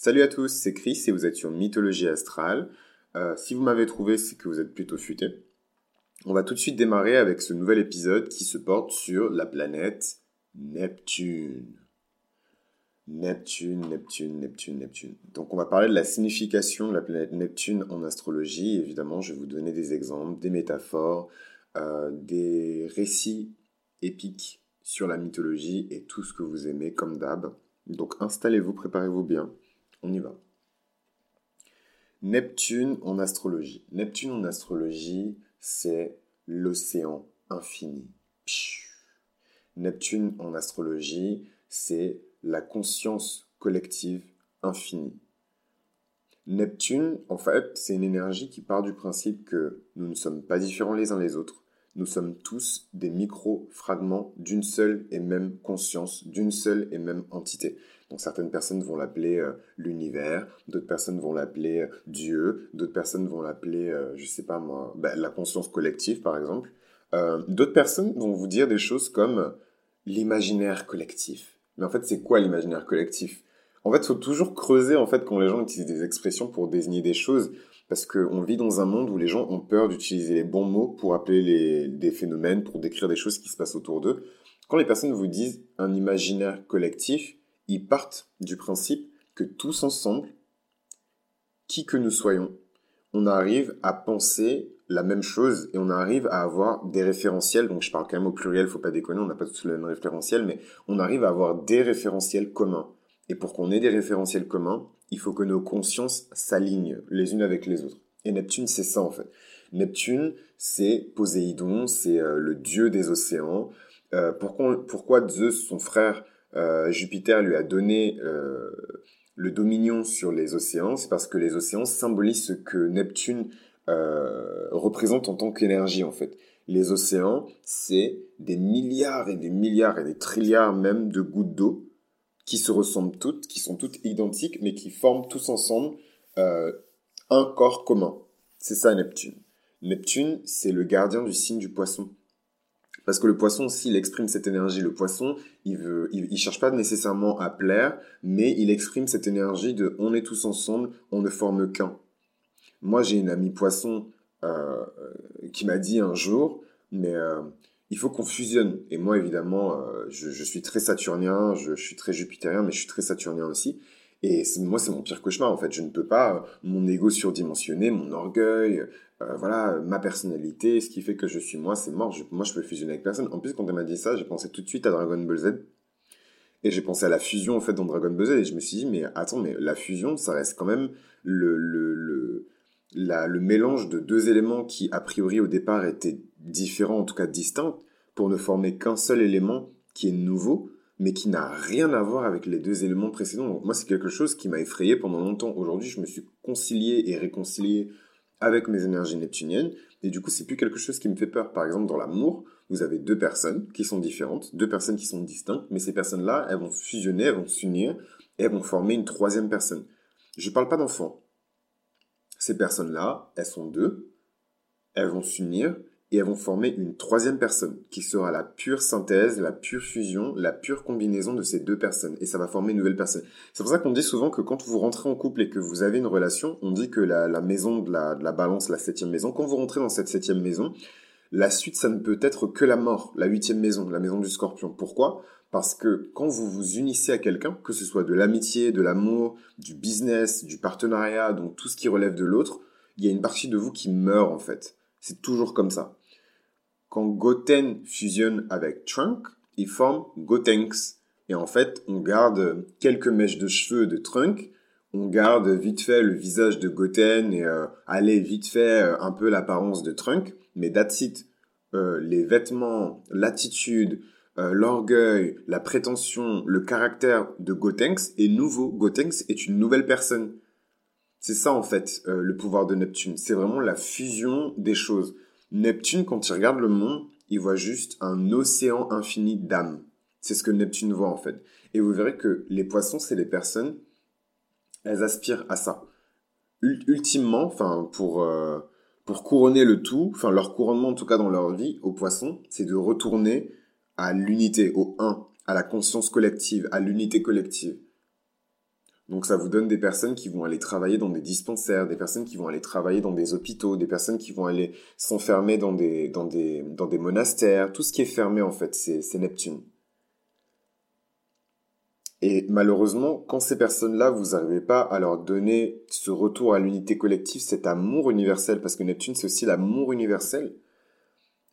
Salut à tous, c'est Chris et vous êtes sur Mythologie Astrale. Euh, si vous m'avez trouvé, c'est que vous êtes plutôt futé. On va tout de suite démarrer avec ce nouvel épisode qui se porte sur la planète Neptune. Neptune, Neptune, Neptune, Neptune. Donc on va parler de la signification de la planète Neptune en astrologie. Évidemment, je vais vous donner des exemples, des métaphores, euh, des récits épiques sur la mythologie et tout ce que vous aimez comme d'hab. Donc installez-vous, préparez-vous bien. On y va. Neptune en astrologie. Neptune en astrologie, c'est l'océan infini. Neptune en astrologie, c'est la conscience collective infinie. Neptune, en fait, c'est une énergie qui part du principe que nous ne sommes pas différents les uns les autres. Nous sommes tous des micro-fragments d'une seule et même conscience, d'une seule et même entité. Donc certaines personnes vont l'appeler euh, l'univers, d'autres personnes vont l'appeler euh, Dieu, d'autres personnes vont l'appeler, euh, je sais pas moi, bah, la conscience collective par exemple. d'autres personnes vont vous dire des choses comme l'imaginaire collectif. Mais en fait, c'est quoi l'imaginaire collectif? En fait, il faut toujours creuser en fait quand les gens utilisent des expressions pour désigner des choses, parce qu'on vit dans un monde où les gens ont peur d'utiliser les bons mots pour appeler les, des phénomènes, pour décrire des choses qui se passent autour d'eux. Quand les personnes vous disent un imaginaire collectif, ils partent du principe que tous ensemble, qui que nous soyons, on arrive à penser la même chose et on arrive à avoir des référentiels. Donc je parle quand même au pluriel, faut pas déconner, on n'a pas tous le même référentiel, mais on arrive à avoir des référentiels communs. Et pour qu'on ait des référentiels communs, il faut que nos consciences s'alignent les unes avec les autres. Et Neptune, c'est ça en fait. Neptune, c'est Poséidon, c'est euh, le dieu des océans. Euh, pourquoi, pourquoi Zeus, son frère, Jupiter lui a donné euh, le dominion sur les océans, c'est parce que les océans symbolisent ce que Neptune euh, représente en tant qu'énergie en fait. Les océans, c'est des milliards et des milliards et des trilliards même de gouttes d'eau qui se ressemblent toutes, qui sont toutes identiques, mais qui forment tous ensemble un corps commun. C'est ça Neptune. Neptune, c'est le gardien du signe du poisson. Parce que le poisson, s'il exprime cette énergie, le poisson, il veut, cherche pas nécessairement à plaire, mais il exprime cette énergie de on est tous ensemble, on ne forme qu'un. Moi, j'ai une amie poisson euh, qui m'a dit un jour, mais euh, il faut qu'on fusionne. Et moi, évidemment, euh, je, suis très saturnien, je, je, suis très jupitérien, mais je suis très saturnien aussi. Et moi, c'est mon pire cauchemar, en fait. Je ne peux pas, mon ego surdimensionné, mon orgueil, euh, voilà, ma personnalité, ce qui fait que je suis moi, c'est mort. moi, je peux fusionner avec personne. En plus, quand elle m'a dit ça, j'ai pensé tout de suite à Dragon Ball Z. Et j'ai pensé à la fusion, en fait, dans Dragon Ball Z. Et je me suis dit, mais attends, mais la fusion, ça reste quand même le, le, le, la, le mélange de deux éléments qui, a priori, au départ, étaient différents, en tout cas distincts, pour ne former qu'un seul élément qui est nouveau, mais qui n'a rien à voir avec les deux éléments précédents. Donc, moi, c'est quelque chose qui m'a effrayé pendant longtemps. Aujourd'hui, je me suis concilié et réconcilié avec mes énergies neptuniennes. Et du coup, c'est plus quelque chose qui me fait peur. Par exemple, dans l'amour, vous avez deux personnes qui sont différentes, deux personnes qui sont distinctes, mais ces personnes-là, elles vont fusionner, elles vont s'unir, elles vont former une troisième personne. Je parle pas d'enfants. Ces personnes-là, elles sont deux, elles vont s'unir, et elles vont former une troisième personne qui sera la pure synthèse, la pure fusion, la pure combinaison de ces deux personnes et ça va former une nouvelle personne. C'est pour ça qu'on dit souvent que quand vous rentrez en couple et que vous avez une relation, on dit que la, maison de la, balance, la septième maison, quand vous rentrez dans cette septième maison, la suite, ça ne peut être que la mort, la huitième maison, la maison du scorpion. Pourquoi? Parce que quand vous vous unissez à quelqu'un, que ce soit de l'amitié, de l'amour, du business, du partenariat, donc tout ce qui relève de l'autre, il y a une partie de vous qui meurt en fait. C'est toujours comme ça. Quand Goten fusionne avec Trunk, il forme Gotenks. Et en fait, on garde quelques mèches de cheveux de Trunk, on garde vite fait le visage de Goten et euh, allez vite fait euh, un peu l'apparence de Trunk, mais that's. Euh, les vêtements, l'attitude, l'orgueil, la prétention, le caractère de Gotenks est nouveau. Gotenks est une nouvelle personne. C'est ça en fait le pouvoir de Neptune. C'est vraiment la fusion des choses. Neptune, quand il regarde le monde, il voit juste un océan infini d'âmes. C'est ce que Neptune voit en fait. Et vous verrez que les poissons, c'est les personnes, elles aspirent à ça. Ultimement, enfin pour euh, pour couronner le tout, enfin leur couronnement en tout cas dans leur vie aux poissons, c'est de retourner à l'unité, au un, à la conscience collective, à l'unité collective. Donc ça vous donne des personnes qui vont aller travailler dans des dispensaires, des personnes qui vont aller travailler dans des hôpitaux, des personnes qui vont aller s'enfermer dans des, dans, des, dans des monastères. Tout ce qui est fermé, en fait, c'est Neptune. Et malheureusement, quand ces personnes-là, vous n'arrivez pas à leur donner ce retour à l'unité collective, cet amour universel, parce que Neptune, c'est aussi l'amour universel,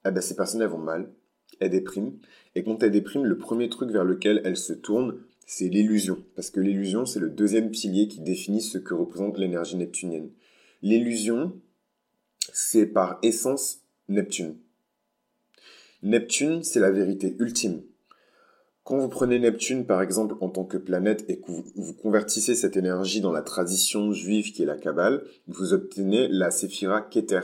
eh ben, ces personnes, elles vont mal, elles dépriment. Et quand elles dépriment, le premier truc vers lequel elles se tournent, c'est l'illusion. Parce que l'illusion, c'est le deuxième pilier qui définit ce que représente l'énergie neptunienne. L'illusion, c'est par essence Neptune. Neptune, c'est la vérité ultime. Quand vous prenez Neptune, par exemple, en tant que planète et que vous, convertissez cette énergie dans la tradition juive qui est la Kabbale, vous obtenez la Séphira Keter.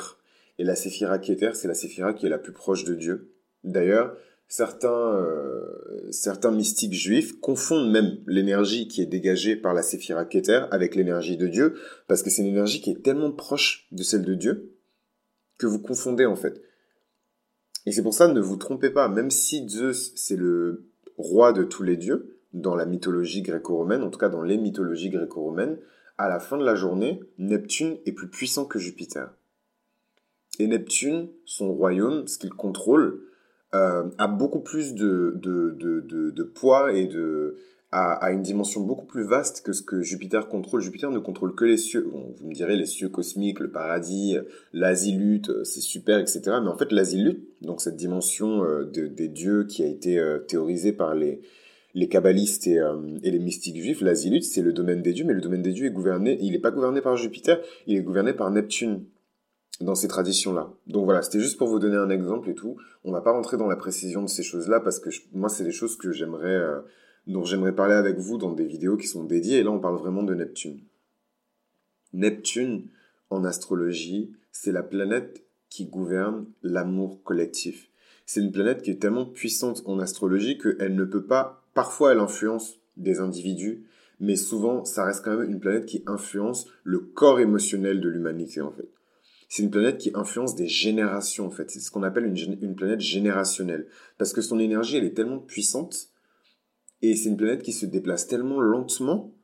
Et la Séphira Keter, c'est la Séphira qui est la plus proche de Dieu. D'ailleurs, certains, euh, certains mystiques juifs confondent même l'énergie qui est dégagée par la Séphira Keter avec l'énergie de Dieu, parce que c'est une énergie qui est tellement proche de celle de Dieu que vous confondez en fait. Et c'est pour ça, ne vous trompez pas, même si Zeus, c'est le roi de tous les dieux, dans la mythologie gréco-romaine, en tout cas dans les mythologies gréco-romaines, à la fin de la journée, Neptune est plus puissant que Jupiter. Et Neptune, son royaume, ce qu'il contrôle, euh, a beaucoup plus de, de, de, poids et de, a, une dimension beaucoup plus vaste que ce que Jupiter contrôle. Jupiter ne contrôle que les cieux. vous me direz les cieux cosmiques, le paradis, l'azilute, euh, c'est super, etc. Mais en fait, l'azilute, donc cette dimension euh, des dieux qui a été théorisée par les, les kabbalistes et, et les mystiques juifs, l'azilute, c'est le domaine des dieux, mais le domaine des dieux est gouverné, il n'est pas gouverné par Jupiter, il est gouverné par Neptune dans ces traditions-là. Donc voilà, c'était juste pour vous donner un exemple et tout. On va pas rentrer dans la précision de ces choses-là parce que moi, c'est des choses que j'aimerais, euh, dont j'aimerais parler avec vous dans des vidéos qui sont dédiées. Et là, on parle vraiment de Neptune. Neptune, en astrologie, c'est la planète qui gouverne l'amour collectif. C'est une planète qui est tellement puissante en astrologie qu'elle ne peut pas, parfois elle influence des individus, mais souvent ça reste quand même une planète qui influence le corps émotionnel de l'humanité en fait c'est une planète qui influence des générations en fait. C'est ce qu'on appelle une, planète générationnelle. Parce que son énergie, elle est tellement puissante et c'est une planète qui se déplace tellement lentement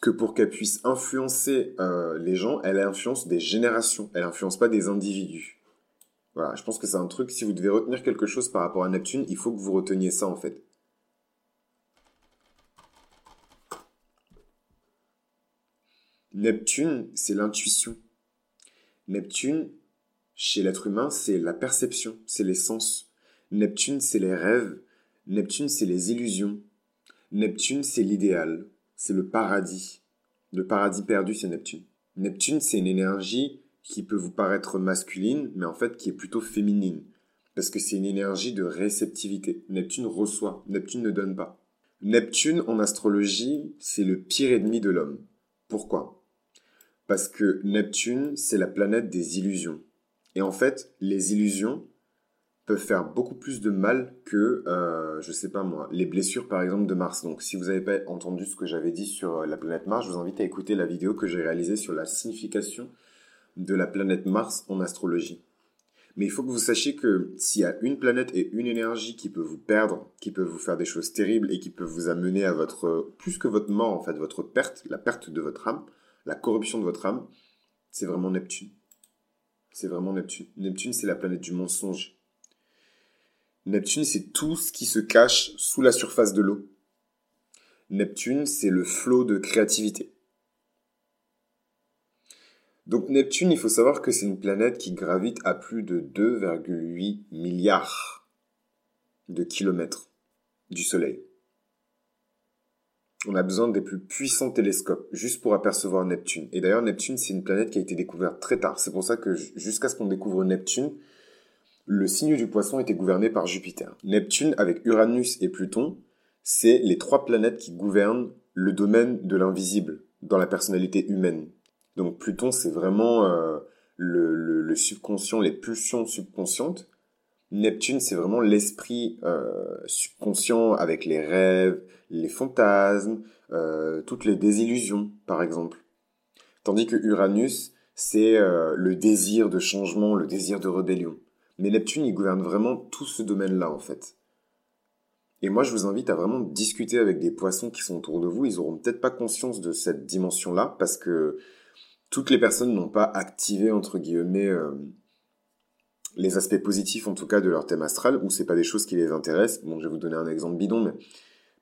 que pour qu'elle puisse influencer euh, les gens, elle influence des générations. Elle influence pas des individus. Voilà, je pense que c'est un truc, si vous devez retenir quelque chose par rapport à Neptune, il faut que vous reteniez ça en fait. Neptune, c'est l'intuition. Neptune, chez l'être humain, c'est la perception, c'est les sens. Neptune, c'est les rêves. Neptune, c'est les illusions. Neptune, c'est l'idéal, c'est le paradis. Le paradis perdu, c'est Neptune. Neptune, c'est une énergie qui peut vous paraître masculine, mais en fait qui est plutôt féminine. Parce que c'est une énergie de réceptivité. Neptune reçoit, Neptune ne donne pas. Neptune, en astrologie, c'est le pire ennemi de l'homme. Pourquoi? Parce que Neptune, c'est la planète des illusions. Et en fait, les illusions peuvent faire beaucoup plus de mal que, euh, je sais pas moi, les blessures par exemple de Mars. Donc si vous n'avez pas entendu ce que j'avais dit sur euh, la planète Mars, je vous invite à écouter la vidéo que j'ai réalisée sur la signification de la planète Mars en astrologie. Mais il faut que vous sachiez que s'il y a une planète et une énergie qui peut vous perdre, qui peut vous faire des choses terribles et qui peut vous amener à votre, plus que votre mort en fait, votre perte, la perte de votre âme, la corruption de votre âme, c'est vraiment Neptune. C'est vraiment Neptune. Neptune, c'est la planète du mensonge. Neptune, c'est tout ce qui se cache sous la surface de l'eau. Neptune, c'est le flot de créativité. Donc Neptune, il faut savoir que c'est une planète qui gravite à plus de 2,8 milliards de kilomètres du Soleil on a besoin des plus puissants télescopes juste pour apercevoir Neptune. Et d'ailleurs, Neptune, c'est une planète qui a été découverte très tard. C'est pour ça que jusqu'à ce qu'on découvre Neptune, le signe du poisson était gouverné par Jupiter. Neptune, avec Uranus et Pluton, c'est les trois planètes qui gouvernent le domaine de l'invisible dans la personnalité humaine. Donc Pluton, c'est vraiment euh, le subconscient, les pulsions subconscientes. Neptune, c'est vraiment l'esprit euh, subconscient avec les rêves, les fantasmes, euh, toutes les désillusions, par exemple. Tandis que Uranus, c'est euh, le désir de changement, le désir de rébellion. Mais Neptune, il gouverne vraiment tout ce domaine-là, en fait. Et moi, je vous invite à vraiment discuter avec des poissons qui sont autour de vous. Ils auront peut-être pas conscience de cette dimension-là parce que toutes les personnes n'ont pas activé, entre guillemets, les aspects positifs, en tout cas, de leur thème astral, ou c'est pas des choses qui les intéressent. Bon, je vais vous donner un exemple bidon, mais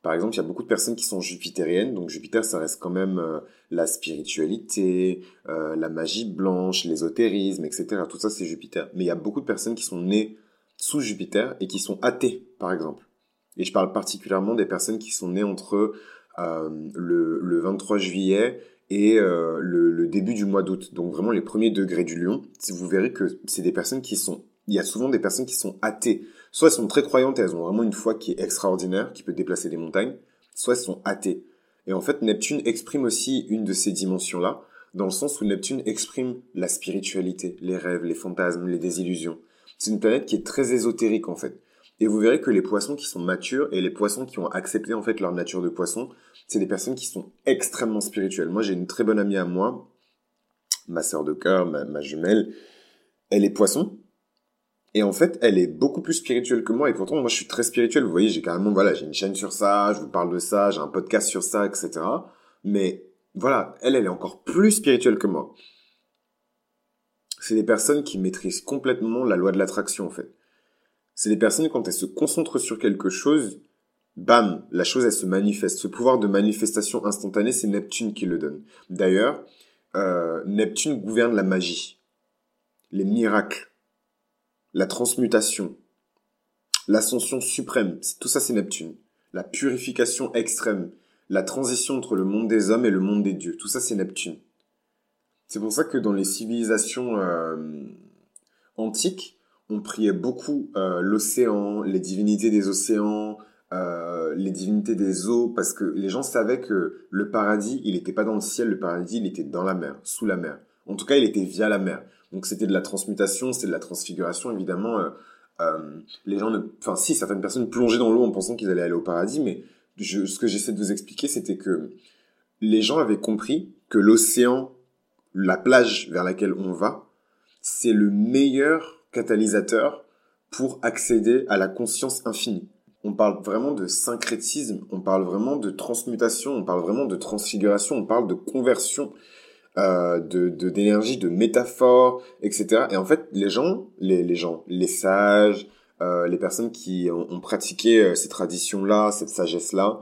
par exemple, il y a beaucoup de personnes qui sont jupitériennes. Donc Jupiter, ça reste quand même euh, la spiritualité, euh, la magie blanche, l'ésotérisme, etc. Tout ça, c'est Jupiter. Mais il y a beaucoup de personnes qui sont nées sous Jupiter et qui sont athées, par exemple. Et je parle particulièrement des personnes qui sont nées entre euh, le, 23 juillet et euh, le, début du mois d'août. Donc vraiment les premiers degrés du lion. Vous verrez que c'est des personnes qui sont... Il y a souvent des personnes qui sont athées. Soit elles sont très croyantes et elles ont vraiment une foi qui est extraordinaire, qui peut déplacer des montagnes. Soit elles sont athées. Et en fait, Neptune exprime aussi une de ces dimensions-là, dans le sens où Neptune exprime la spiritualité, les rêves, les fantasmes, les désillusions. C'est une planète qui est très ésotérique en fait. Et vous verrez que les poissons qui sont matures et les poissons qui ont accepté en fait leur nature de poisson, c'est des personnes qui sont extrêmement spirituelles. Moi, j'ai une très bonne amie à moi, ma sœur de cœur, ma, jumelle. Elle est poisson. Et en fait, elle est beaucoup plus spirituelle que moi. Et pourtant, moi, je suis très spirituel. Vous voyez, j'ai carrément, voilà, j'ai une chaîne sur ça, je vous parle de ça, j'ai un podcast sur ça, etc. Mais voilà, elle, elle est encore plus spirituelle que moi. C'est des personnes qui maîtrisent complètement la loi de l'attraction, en fait. C'est des personnes, quand elles se concentrent sur quelque chose, bam, la chose, elle se manifeste. Ce pouvoir de manifestation instantanée, c'est Neptune qui le donne. D'ailleurs, euh, Neptune gouverne la magie, les miracles, la transmutation, l'ascension suprême. Tout ça, c'est Neptune. La purification extrême, la transition entre le monde des hommes et le monde des dieux. Tout ça, c'est Neptune. C'est pour ça que dans les civilisations euh, antiques, on priait beaucoup euh, l'océan, les divinités des océans, euh, les divinités des eaux, parce que les gens savaient que le paradis, il n'était pas dans le ciel, le paradis, il était dans la mer, sous la mer. En tout cas, il était via la mer. Donc c'était de la transmutation, c'était de la transfiguration, évidemment. Euh, les gens ne... Enfin si, certaines personnes plongeaient dans l'eau en pensant qu'ils allaient aller au paradis, mais ce que j'essaie de vous expliquer, c'était que les gens avaient compris que l'océan, la plage vers laquelle on va, c'est le meilleur catalyseur pour accéder à la conscience infinie. On parle vraiment de syncrétisme, on parle vraiment de transmutation, on parle vraiment de transfiguration, on parle de conversion euh, de d'énergie, de, métaphore, etc. Et en fait, les gens, les, les gens, les sages, euh, les personnes qui ont pratiqué euh, ces traditions-là, cette sagesse-là,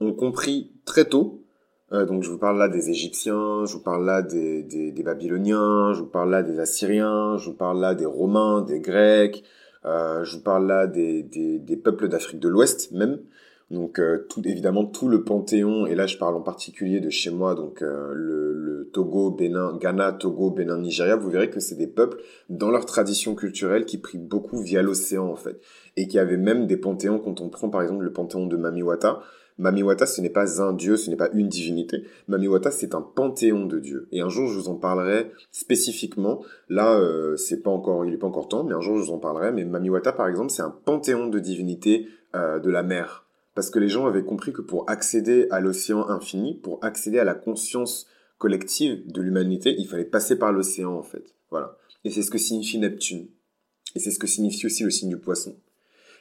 ont compris très tôt euh, donc je vous parle là des Égyptiens, je vous parle là des, des, des, Babyloniens, je vous parle là des Assyriens, je vous parle là des Romains, des Grecs, euh, je vous parle là des, des, peuples d'Afrique de l'Ouest même. Donc euh, tout, évidemment tout le panthéon, et là je parle en particulier de chez moi, donc euh, le, le, Togo, Bénin, Ghana, Togo, Bénin, Nigeria, vous verrez que c'est des peuples dans leur tradition culturelle qui prient beaucoup via l'océan en fait, et qui avaient même des panthéons quand on prend par exemple le panthéon de Mamiwata, Mamiwata, ce n'est pas un dieu, ce n'est pas une divinité. Mamiwata, c'est un panthéon de dieux. Et un jour, je vous en parlerai spécifiquement. Là, euh, c'est pas encore, il est pas encore temps, mais un jour, je vous en parlerai. Mais Mamiwata, par exemple, c'est un panthéon de divinités euh, de la mer. Parce que les gens avaient compris que pour accéder à l'océan infini, pour accéder à la conscience collective de l'humanité, il fallait passer par l'océan, en fait. Voilà. Et c'est ce que signifie Neptune. Et c'est ce que signifie aussi le signe du poisson.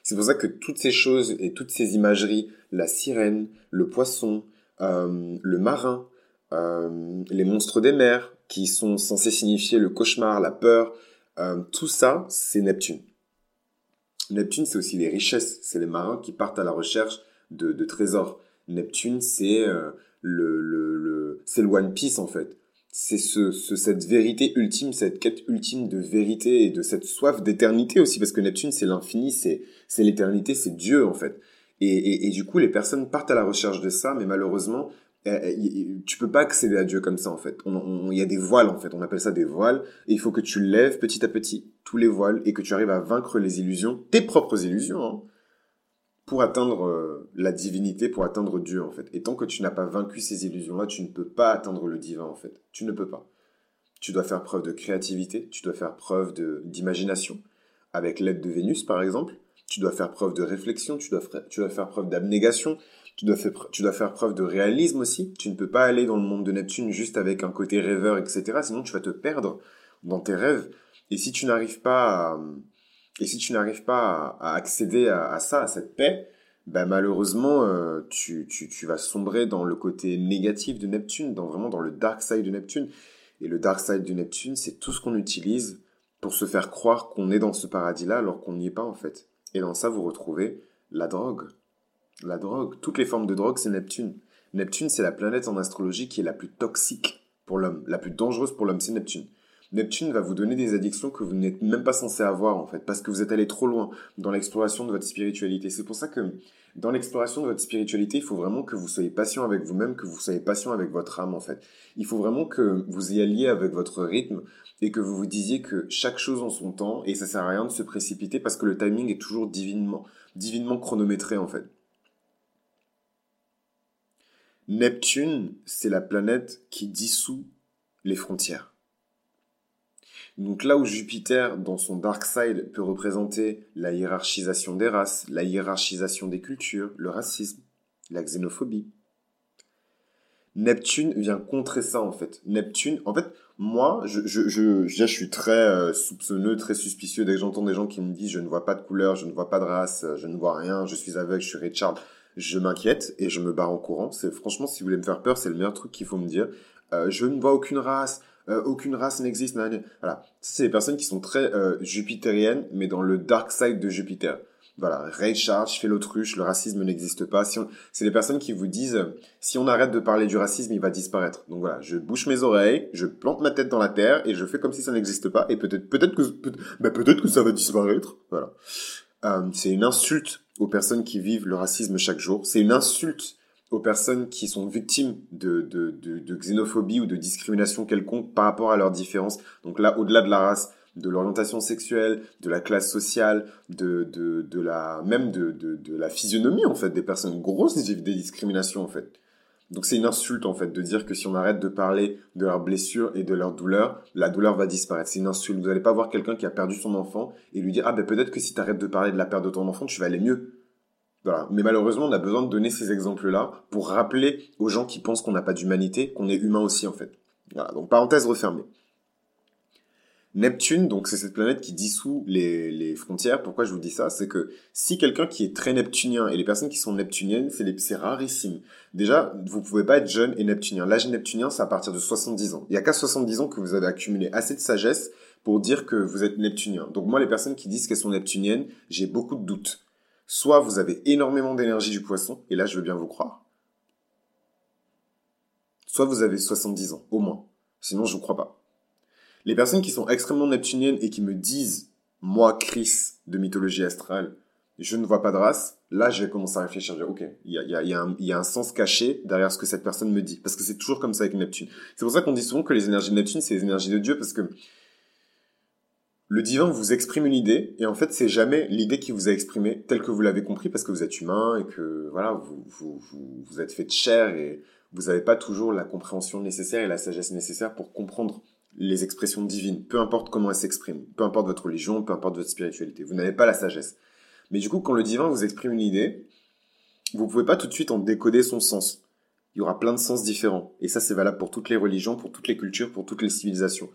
C'est pour ça que toutes ces choses et toutes ces imageries, la sirène, le poisson, euh, le marin, euh, les monstres des mers, qui sont censés signifier le cauchemar, la peur, euh, tout ça, c'est Neptune. Neptune, c'est aussi les richesses, c'est les marins qui partent à la recherche de, trésors. Neptune, c'est le, c'est le One Piece en fait c'est ce, cette vérité ultime, cette quête ultime de vérité et de cette soif d'éternité aussi, parce que Neptune, c'est l'infini, c'est, c'est l'éternité, c'est Dieu, en fait. Et, et, du coup, les personnes partent à la recherche de ça, mais malheureusement, eh, tu peux pas accéder à Dieu comme ça, en fait. Il y a des voiles, en fait. On appelle ça des voiles. Et il faut que tu lèves petit à petit tous les voiles et que tu arrives à vaincre les illusions, tes propres illusions, hein, pour atteindre euh, la divinité, pour atteindre Dieu en fait. Et tant que tu n'as pas vaincu ces illusions-là, tu ne peux pas atteindre le divin en fait. Tu ne peux pas. Tu dois faire preuve de créativité, tu dois faire preuve d'imagination, avec l'aide de Vénus par exemple. Tu dois faire preuve de réflexion, tu dois, tu dois faire preuve d'abnégation, tu dois, faire, tu dois faire preuve de réalisme aussi. Tu ne peux pas aller dans le monde de Neptune juste avec un côté rêveur, etc. Sinon tu vas te perdre dans tes rêves. Et si tu n'arrives pas à et si tu n'arrives pas à, accéder à, ça, à cette paix, bah, malheureusement, euh, tu, tu, vas sombrer dans le côté négatif de Neptune, dans vraiment dans le dark side de Neptune. Et le dark side de Neptune, c'est tout ce qu'on utilise pour se faire croire qu'on est dans ce paradis-là alors qu'on n'y est pas en fait. Et dans ça, vous retrouvez la drogue. La drogue. Toutes les formes de drogue, c'est Neptune. Neptune, c'est la planète en astrologie qui est la plus toxique pour l'homme. La plus dangereuse pour l'homme, c'est Neptune. Neptune va vous donner des addictions que vous n'êtes même pas censé avoir en fait, parce que vous êtes allé trop loin dans l'exploration de votre spiritualité. C'est pour ça que dans l'exploration de votre spiritualité, il faut vraiment que vous soyez patient avec vous-même, que vous soyez patient avec votre âme en fait. Il faut vraiment que vous y alliez avec votre rythme et que vous vous disiez que chaque chose en son temps et ça sert à rien de se précipiter parce que le timing est toujours divinement, divinement chronométré en fait. Neptune, c'est la planète qui dissout les frontières. Donc là où Jupiter, dans son dark side, peut représenter la hiérarchisation des races, la hiérarchisation des cultures, le racisme, la xénophobie, Neptune vient contrer ça en fait. Neptune, en fait, moi, je, je, suis très euh, soupçonneux, très suspicieux dès que j'entends des gens qui me disent je ne vois pas de couleur, je ne vois pas de race, je ne vois rien, je suis aveugle, je suis Richard. Je m'inquiète et je me barre en courant. Franchement, si vous voulez me faire peur, c'est le meilleur truc qu'il faut me dire. Euh, je ne vois aucune race, euh, aucune race n'existe. Voilà. C'est les personnes qui sont très euh, jupitériennes, mais dans le dark side de Jupiter. Voilà, Ray Charles fait l'autruche, le racisme n'existe pas. Si c'est les personnes qui vous disent, si on arrête de parler du racisme, il va disparaître. Donc voilà, je bouche mes oreilles, je plante ma tête dans la terre et je fais comme si ça n'existe pas. Et peut-être, peut-être que, bah, peut-être que ça va disparaître. Voilà. Euh, c'est une insulte aux personnes qui vivent le racisme chaque jour. C'est une insulte aux personnes qui sont victimes de, de, de, xénophobie ou de discrimination quelconque par rapport à leurs différences. Donc là, au-delà de la race, de l'orientation sexuelle, de la classe sociale, de, de, de la même de, de, de, la physionomie en fait des personnes grosses vivent des discriminations en fait. Donc c'est une insulte en fait de dire que si on arrête de parler de leurs blessures et de leurs douleurs, la douleur va disparaître. C'est une insulte. Vous n'allez pas voir quelqu'un qui a perdu son enfant et lui dire ah ben peut-être que si tu arrêtes de parler de la perte de ton enfant, tu vas aller mieux. Voilà. Mais malheureusement, on a besoin de donner ces exemples-là pour rappeler aux gens qui pensent qu'on n'a pas d'humanité qu'on est humain aussi en fait. Voilà. Donc parenthèse refermée. Neptune, donc c'est cette planète qui dissout les, frontières. Pourquoi je vous dis ça? C'est que si quelqu'un qui est très neptunien, et les personnes qui sont neptuniennes, c'est rarissime. Déjà, vous pouvez pas être jeune et neptunien. L'âge neptunien, c'est à partir de 70 ans. Il y a qu'à 70 ans que vous avez accumulé assez de sagesse pour dire que vous êtes neptunien. Donc moi, les personnes qui disent qu'elles sont neptuniennes, j'ai beaucoup de doutes. Soit vous avez énormément d'énergie du poisson, et là je veux bien vous croire. Soit vous avez 70 ans, au moins. Sinon, je vous crois pas. Les personnes qui sont extrêmement neptuniennes et qui me disent, moi, Chris, de mythologie astrale, je ne vois pas de race, là, j'ai commencé à réfléchir, dire, ok, il y a, y a un sens caché derrière ce que cette personne me dit. Parce que c'est toujours comme ça avec Neptune. C'est pour ça qu'on dit souvent que les énergies de Neptune, c'est les énergies de Dieu, parce que le divin vous exprime une idée, et en fait, c'est jamais l'idée qui vous a exprimé telle que vous l'avez compris, parce que vous êtes humain, et que, voilà, vous, vous, vous, vous êtes fait de chair, et vous n'avez pas toujours la compréhension nécessaire et la sagesse nécessaire pour comprendre les expressions divines, peu importe comment elles s'expriment, peu importe votre religion, peu importe votre spiritualité. Vous n'avez pas la sagesse. Mais du coup, quand le divin vous exprime une idée, vous pouvez pas tout de suite en décoder son sens. Il y aura plein de sens différents. Et ça, c'est valable pour toutes les religions, pour toutes les cultures, pour toutes les civilisations.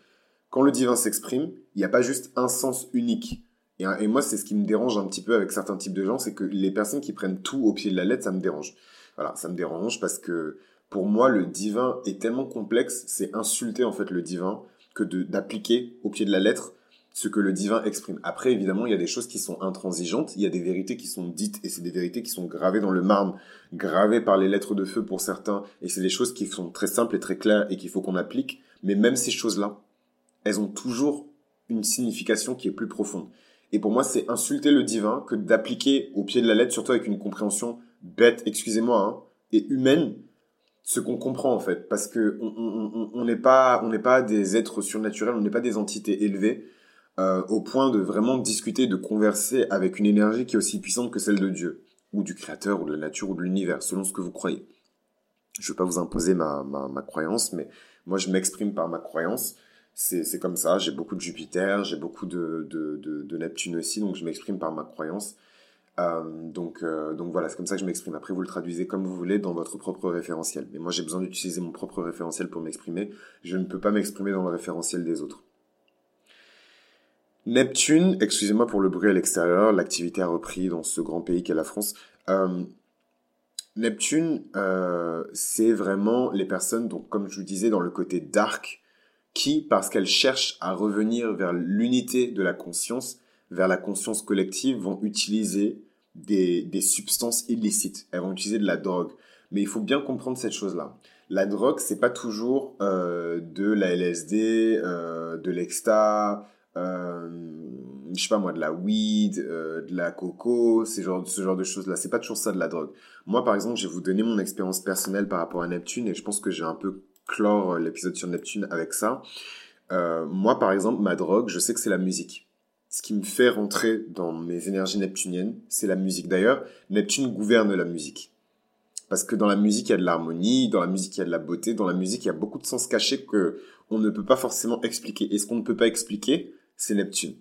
Quand le divin s'exprime, il n'y a pas juste un sens unique. Et, moi, c'est ce qui me dérange un petit peu avec certains types de gens, c'est que les personnes qui prennent tout au pied de la lettre, ça me dérange. Voilà, ça me dérange parce que pour moi, le divin est tellement complexe, c'est insulter en fait le divin que d'appliquer au pied de la lettre ce que le divin exprime. Après, évidemment, il y a des choses qui sont intransigeantes, il y a des vérités qui sont dites, et c'est des vérités qui sont gravées dans le marbre, gravées par les lettres de feu pour certains, et c'est des choses qui sont très simples et très claires et qu'il faut qu'on applique, mais même ces choses-là, elles ont toujours une signification qui est plus profonde. Et pour moi, c'est insulter le divin que d'appliquer au pied de la lettre, surtout avec une compréhension bête, excusez-moi, hein, et humaine, ce qu'on comprend en fait, parce que on n'est pas on pas des êtres surnaturels, on n'est pas des entités élevées euh, au point de vraiment discuter, de converser avec une énergie qui est aussi puissante que celle de Dieu ou du Créateur ou de la nature ou de l'univers, selon ce que vous croyez. Je ne veux pas vous imposer ma croyance, mais moi je m'exprime par ma croyance. C'est comme ça. J'ai beaucoup de Jupiter, j'ai beaucoup de, de, de, Neptune aussi, donc je m'exprime par ma croyance. Euh, donc, euh, donc voilà, c'est comme ça que je m'exprime. Après, vous le traduisez comme vous voulez dans votre propre référentiel. Mais moi, j'ai besoin d'utiliser mon propre référentiel pour m'exprimer. Je ne peux pas m'exprimer dans le référentiel des autres. Neptune, excusez-moi pour le bruit à l'extérieur, l'activité a repris dans ce grand pays qu'est la France. Neptune, c'est vraiment les personnes, donc comme je vous disais, dans le côté dark, qui, parce qu'elles cherchent à revenir vers l'unité de la conscience, vers la conscience collective, vont utiliser des, substances illicites. Elles vont utiliser de la drogue. Mais il faut bien comprendre cette chose-là. La drogue, c'est pas toujours euh, de la LSD, euh, de l'exta, euh, je sais pas moi, de la weed, euh, de la coco, ce genre, ce genre de choses-là. C'est pas toujours ça de la drogue. Moi, par exemple, je vais vous donner mon expérience personnelle par rapport à Neptune et je pense que j'ai un peu clore l'épisode sur Neptune avec ça. Euh, moi, par exemple, ma drogue, je sais que c'est la musique. Ce qui me fait rentrer dans mes énergies neptuniennes, c'est la musique. D'ailleurs, Neptune gouverne la musique. Parce que dans la musique, il y a de l'harmonie, dans la musique, il y a de la beauté, dans la musique, il y a beaucoup de sens cachés que on ne peut pas forcément expliquer. Et ce qu'on ne peut pas expliquer, c'est Neptune.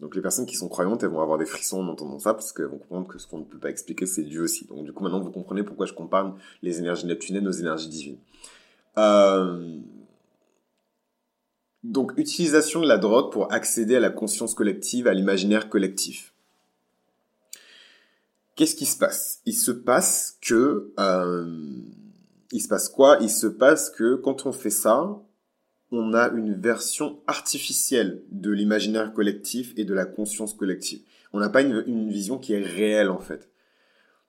Donc les personnes qui sont croyantes, elles vont avoir des frissons en entendant ça, parce qu'elles vont comprendre que ce qu'on ne peut pas expliquer, c'est Dieu aussi. Donc du coup, maintenant, vous comprenez pourquoi je compare les énergies neptuniennes aux énergies divines. Euh, donc, utilisation de la drogue pour accéder à la conscience collective, à l'imaginaire collectif. Qu'est-ce qui se passe? Il se passe que... Euh, il se passe quoi? Il se passe que quand on fait ça, on a une version artificielle de l'imaginaire collectif et de la conscience collective. On n'a pas une, une, vision qui est réelle en fait.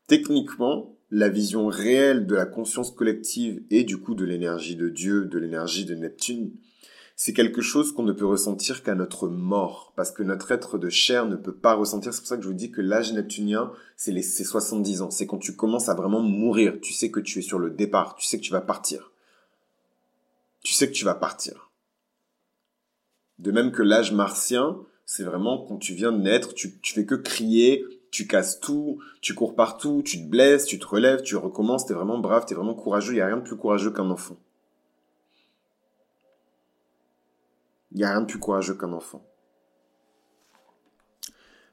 Techniquement, la vision réelle de la conscience collective et du coup de l'énergie de Dieu, de l'énergie de Neptune, c'est quelque chose qu'on ne peut ressentir qu'à notre mort, parce que notre être de chair ne peut pas ressentir. C'est pour ça que je vous dis que l'âge neptunien, c'est les 70 ans. C'est quand tu commences à vraiment mourir. Tu sais que tu es sur le départ. Tu sais que tu vas partir. Tu sais que tu vas partir. De même que l'âge martien, c'est vraiment quand tu viens de naître, tu, tu fais que crier, tu casses tout, tu cours partout, tu te blesses, tu te relèves, tu recommences, t'es vraiment brave, t'es vraiment courageux, il n'y a rien de plus courageux qu'un enfant. Il n'y a rien de plus courageux qu'un enfant.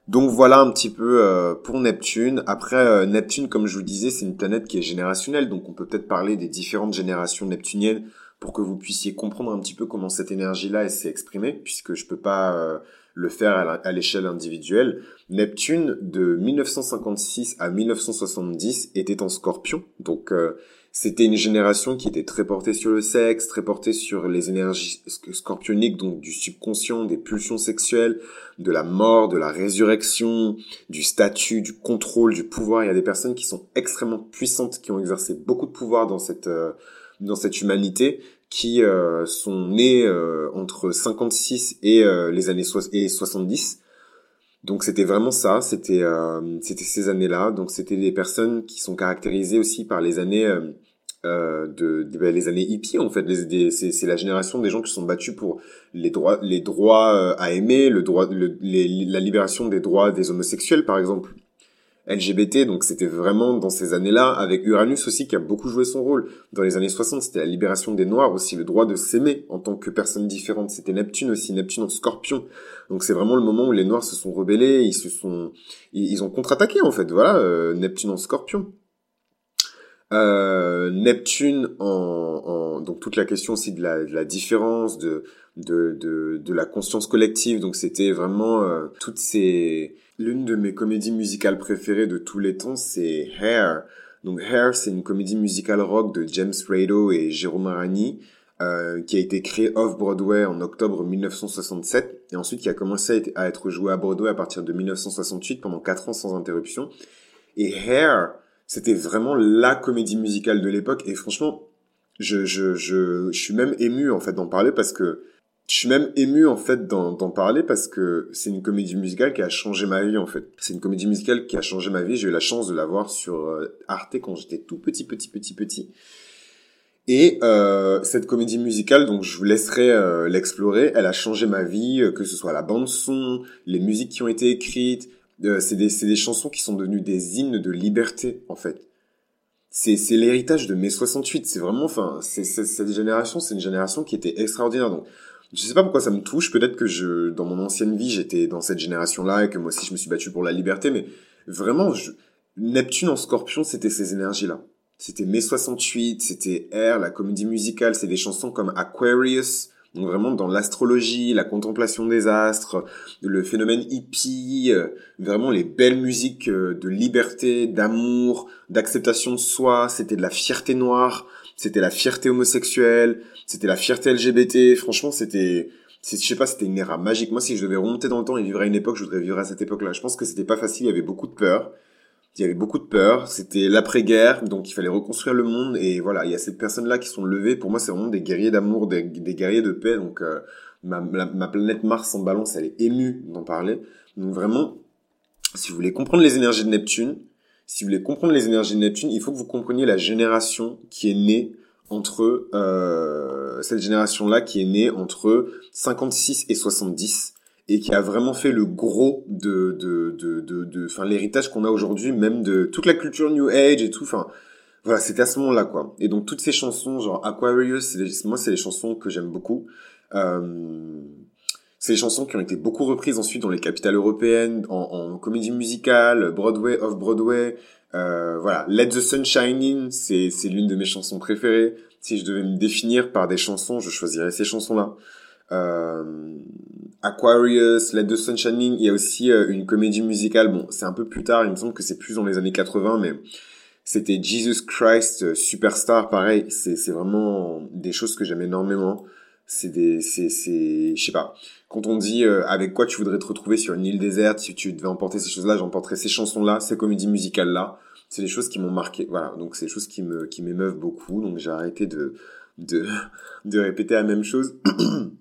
Donc voilà un petit peu euh, pour Neptune. Après, euh, Neptune, comme je vous disais, c'est une planète qui est générationnelle, donc on peut peut-être parler des différentes générations neptuniennes pour que vous puissiez comprendre un petit peu comment cette énergie-là s'est exprimée, puisque je peux pas euh, le faire à l'échelle individuelle. Neptune, de 1956 à 1970, était en scorpion. Donc, euh, c'était une génération qui était très portée sur le sexe, très portée sur les énergies scorpioniques, donc du subconscient, des pulsions sexuelles, de la mort, de la résurrection, du statut, du contrôle, du pouvoir. Il y a des personnes qui sont extrêmement puissantes, qui ont exercé beaucoup de pouvoir dans cette... Euh, dans cette humanité qui euh, sont nés euh, entre 56 et euh, les années et 70. Donc c'était vraiment ça, c'était c'était ces années-là. Donc c'était des personnes qui sont caractérisées aussi par les années de, de ben, les années hippies en fait. C'est la génération des gens qui sont battus pour les droits les droits à aimer, le droit la libération des droits des homosexuels par exemple. LGBT, donc c'était vraiment dans ces années-là, avec Uranus aussi qui a beaucoup joué son rôle. Dans les années 60, c'était la libération des Noirs aussi, le droit de s'aimer en tant que personne différente. C'était Neptune aussi, Neptune en scorpion. Donc c'est vraiment le moment où les Noirs se sont rebellés, ils se sont... Ils, ont contre-attaqué en fait, voilà, euh, Neptune en scorpion. Euh, Neptune en, en, donc toute la question aussi de la, de la différence de de, de la conscience collective donc c'était vraiment euh, toutes ces L'une de mes comédies musicales préférées de tous les temps, c'est Hair. Donc Hair, c'est une comédie musicale rock de James Rado et Jérôme Arani, euh, qui a été créée off-Broadway en octobre 1967, et ensuite qui a commencé à être jouée à Broadway à partir de 1968 pendant 4 ans sans interruption. Et Hair, c'était vraiment la comédie musicale de l'époque, et franchement, je, je, je, je suis même ému en fait d'en parler parce que je suis même ému en fait d'en parler parce que c'est une comédie musicale qui a changé ma vie en fait. C'est une comédie musicale qui a changé ma vie. J'ai eu la chance de la voir sur euh, Arte quand j'étais tout petit, petit, petit, petit. Et euh, cette comédie musicale, donc je vous laisserai euh, l'explorer. Elle a changé ma vie, euh, que ce soit la bande son, les musiques qui ont été écrites. c'est des, des chansons qui sont devenues des hymnes de liberté en fait. C'est l'héritage de mai 68. C'est vraiment, enfin, cette génération, c'est une génération qui était extraordinaire. Donc je sais pas pourquoi ça me touche. Peut-être que je, dans mon ancienne vie, j'étais dans cette génération-là et que moi aussi je me suis battu pour la liberté. Mais vraiment, je... Neptune en Scorpion, c'était ces énergies-là. C'était mai 68, c'était Air, la comédie musicale, c'est des chansons comme Aquarius Donc vraiment dans l'astrologie, la contemplation des astres, le phénomène hippie, euh, vraiment les belles musiques euh, de liberté, d'amour, d'acceptation de soi, c'était de la fierté noire, c'était la fierté homosexuelle, c'était la fierté LGBT, franchement c'était je sais pas, c'était une era magique. Moi, si je devais remonter dans le temps et vivre à une époque, je voudrais vivre à cette époque-là. Je pense que c'était pas facile, il y avait beaucoup de peur. Il y avait beaucoup de peur, c'était l'après-guerre, donc il fallait reconstruire le monde, et voilà, il y a ces personnes-là qui sont levées, pour moi c'est vraiment des guerriers d'amour, des, guerriers de paix, donc euh, ma, ma, planète Mars en balance, elle est émue d'en parler. Donc vraiment, si vous voulez comprendre les énergies de Neptune, si vous voulez comprendre les énergies de Neptune, il faut que vous compreniez la génération qui est née entre euh, cette génération-là qui est née entre 56 et 70 et qui a vraiment fait le gros de de de de, de enfin l'héritage qu'on a aujourd'hui même de toute la culture new age et tout enfin voilà c'était à ce moment-là quoi. Et donc toutes ces chansons genre Aquarius moi c'est les chansons que j'aime beaucoup. Euh, c'est des chansons qui ont été beaucoup reprises ensuite dans les capitales européennes en, en comédie musicale Broadway off Broadway euh, voilà Let the Sun Shine In c'est c'est l'une de mes chansons préférées si je devais me définir par des chansons je choisirais ces chansons là euh, Aquarius, Let the Sun Shining, il y a aussi euh, une comédie musicale, bon c'est un peu plus tard, il me semble que c'est plus dans les années 80, mais c'était Jesus Christ euh, Superstar, pareil, c'est, vraiment des choses que j'aime énormément. C'est des, c'est, c'est, je sais pas. Quand on dit avec quoi tu voudrais te retrouver sur une île déserte, si tu devais emporter ces choses-là, j'emporterais ces chansons-là, ces comédies musicales-là. C'est des choses qui m'ont marqué. Voilà, donc c'est des choses qui me, qui m'émeuvent beaucoup. Donc j'ai arrêté de, de, de répéter la même chose.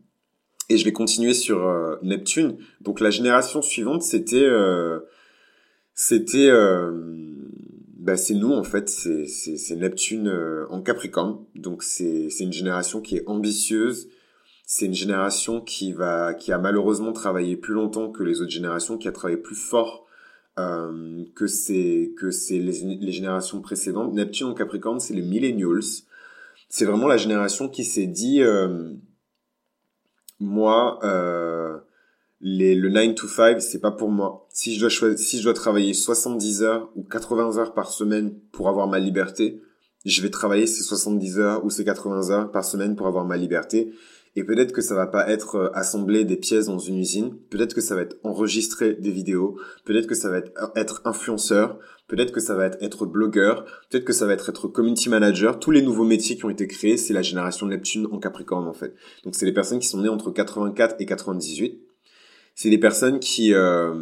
Et je vais continuer sur euh, Neptune. Donc la génération suivante, c'était euh, c'était euh, bah, c'est nous en fait, c'est c'est Neptune en Capricorne. Donc c'est c'est une génération qui est ambitieuse. C'est une génération qui va qui a malheureusement travaillé plus longtemps que les autres générations, qui a travaillé plus fort que c'est que c'est les, les générations précédentes. Neptune en Capricorne, c'est les millennials. C'est vraiment la génération qui s'est dit moi, euh, les, le 9 to 5, c'est pas pour moi. Si je dois choisir, si je dois travailler 70 heures ou 80 heures par semaine pour avoir ma liberté, je vais travailler ces 70 heures ou ces 80 heures par semaine pour avoir ma liberté. Et peut-être que ça va pas être euh, assembler des pièces dans une usine. Peut-être que ça va être enregistrer des vidéos. Peut-être que ça va être, être influenceur. Peut-être que ça va être être blogueur. Peut-être que ça va être être community manager. Tous les nouveaux métiers qui ont été créés, c'est la génération de Neptune en Capricorne, en fait. Donc, c'est les personnes qui sont nées entre 84 et 98. C'est les personnes qui, euh,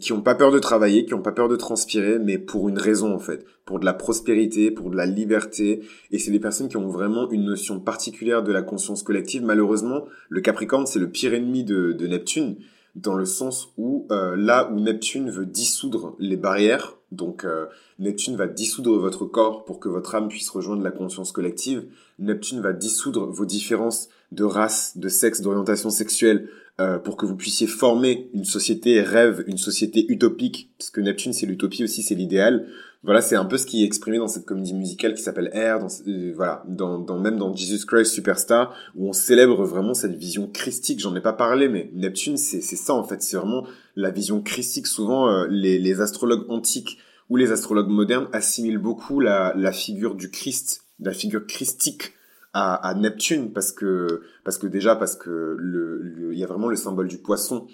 qui ont pas peur de travailler, qui ont pas peur de transpirer, mais pour une raison en fait, pour de la prospérité, pour de la liberté. Et c'est des personnes qui ont vraiment une notion particulière de la conscience collective. Malheureusement, le Capricorne c'est le pire ennemi de, de, Neptune, dans le sens où euh, là où Neptune veut dissoudre les barrières, donc euh, Neptune va dissoudre votre corps pour que votre âme puisse rejoindre la conscience collective. Neptune va dissoudre vos différences de race, de sexe, d'orientation sexuelle, euh, pour que vous puissiez former une société rêve, une société utopique, parce que Neptune c'est l'utopie aussi, c'est l'idéal. Voilà, c'est un peu ce qui est exprimé dans cette comédie musicale qui s'appelle Air, dans, euh, voilà, dans, dans, même dans Jesus Christ Superstar, où on célèbre vraiment cette vision christique. J'en ai pas parlé, mais Neptune c'est ça en fait, c'est vraiment la vision christique. Souvent, euh, les, les astrologues antiques ou les astrologues modernes assimilent beaucoup la, la figure du Christ, la figure christique à, à, Neptune parce que parce que déjà parce que le il y a vraiment le symbole du poisson